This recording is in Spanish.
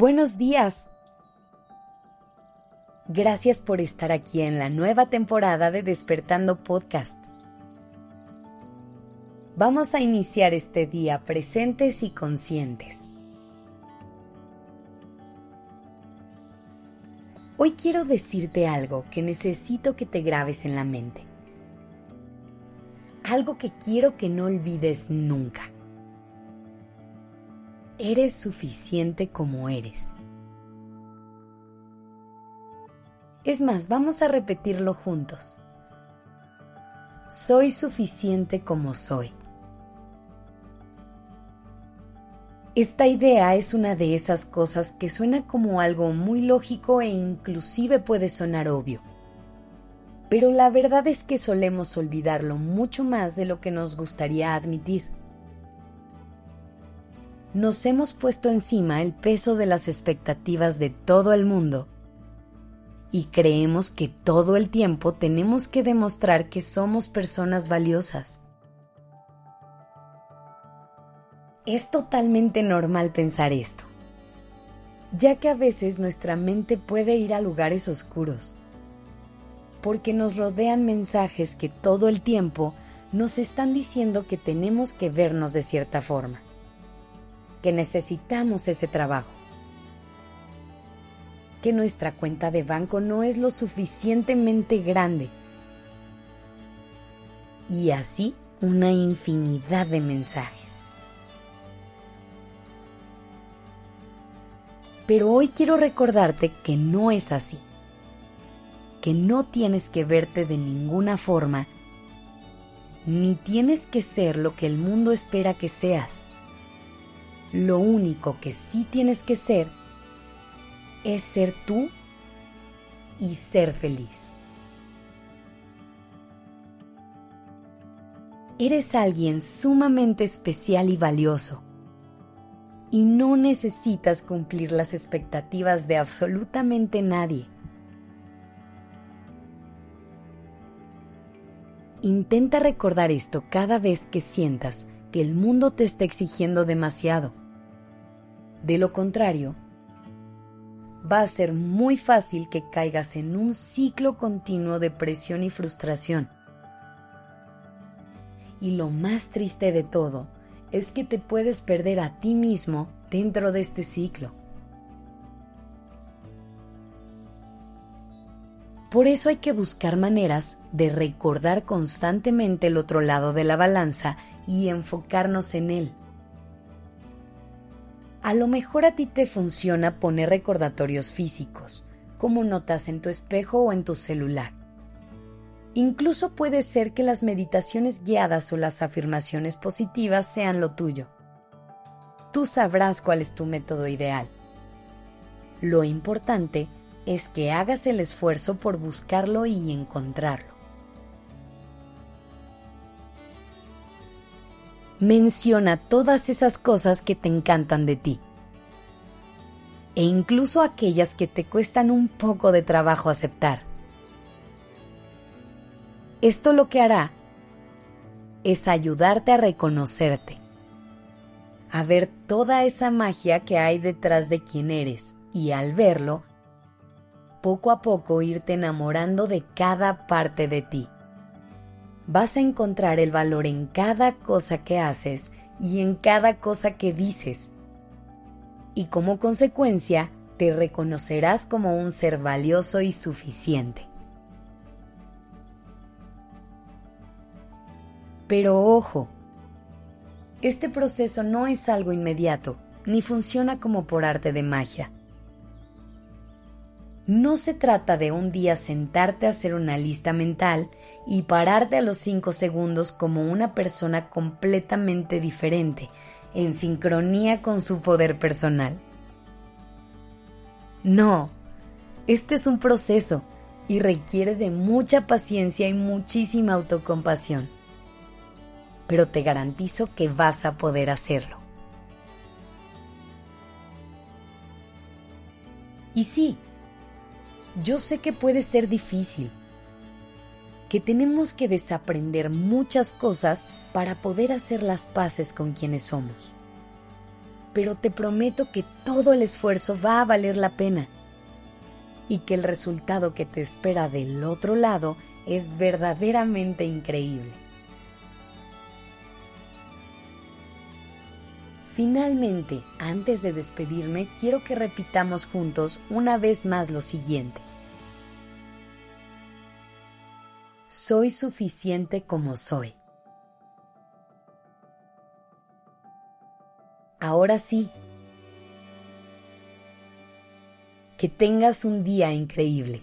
Buenos días. Gracias por estar aquí en la nueva temporada de Despertando Podcast. Vamos a iniciar este día presentes y conscientes. Hoy quiero decirte algo que necesito que te grabes en la mente. Algo que quiero que no olvides nunca. Eres suficiente como eres. Es más, vamos a repetirlo juntos. Soy suficiente como soy. Esta idea es una de esas cosas que suena como algo muy lógico e inclusive puede sonar obvio. Pero la verdad es que solemos olvidarlo mucho más de lo que nos gustaría admitir nos hemos puesto encima el peso de las expectativas de todo el mundo y creemos que todo el tiempo tenemos que demostrar que somos personas valiosas. Es totalmente normal pensar esto, ya que a veces nuestra mente puede ir a lugares oscuros, porque nos rodean mensajes que todo el tiempo nos están diciendo que tenemos que vernos de cierta forma que necesitamos ese trabajo, que nuestra cuenta de banco no es lo suficientemente grande. Y así una infinidad de mensajes. Pero hoy quiero recordarte que no es así, que no tienes que verte de ninguna forma, ni tienes que ser lo que el mundo espera que seas lo único que sí tienes que ser es ser tú y ser feliz. Eres alguien sumamente especial y valioso y no necesitas cumplir las expectativas de absolutamente nadie. Intenta recordar esto cada vez que sientas que el mundo te está exigiendo demasiado de lo contrario, va a ser muy fácil que caigas en un ciclo continuo de presión y frustración. Y lo más triste de todo es que te puedes perder a ti mismo dentro de este ciclo. Por eso hay que buscar maneras de recordar constantemente el otro lado de la balanza y enfocarnos en él. A lo mejor a ti te funciona poner recordatorios físicos, como notas en tu espejo o en tu celular. Incluso puede ser que las meditaciones guiadas o las afirmaciones positivas sean lo tuyo. Tú sabrás cuál es tu método ideal. Lo importante es que hagas el esfuerzo por buscarlo y encontrarlo. Menciona todas esas cosas que te encantan de ti. E incluso aquellas que te cuestan un poco de trabajo aceptar. Esto lo que hará es ayudarte a reconocerte, a ver toda esa magia que hay detrás de quien eres y al verlo, poco a poco irte enamorando de cada parte de ti vas a encontrar el valor en cada cosa que haces y en cada cosa que dices. Y como consecuencia, te reconocerás como un ser valioso y suficiente. Pero ojo, este proceso no es algo inmediato, ni funciona como por arte de magia. No se trata de un día sentarte a hacer una lista mental y pararte a los cinco segundos como una persona completamente diferente, en sincronía con su poder personal. No, este es un proceso y requiere de mucha paciencia y muchísima autocompasión. Pero te garantizo que vas a poder hacerlo. Y sí, yo sé que puede ser difícil, que tenemos que desaprender muchas cosas para poder hacer las paces con quienes somos. pero te prometo que todo el esfuerzo va a valer la pena y que el resultado que te espera del otro lado es verdaderamente increíble. Finalmente, antes de despedirme, quiero que repitamos juntos una vez más lo siguiente. Soy suficiente como soy. Ahora sí, que tengas un día increíble.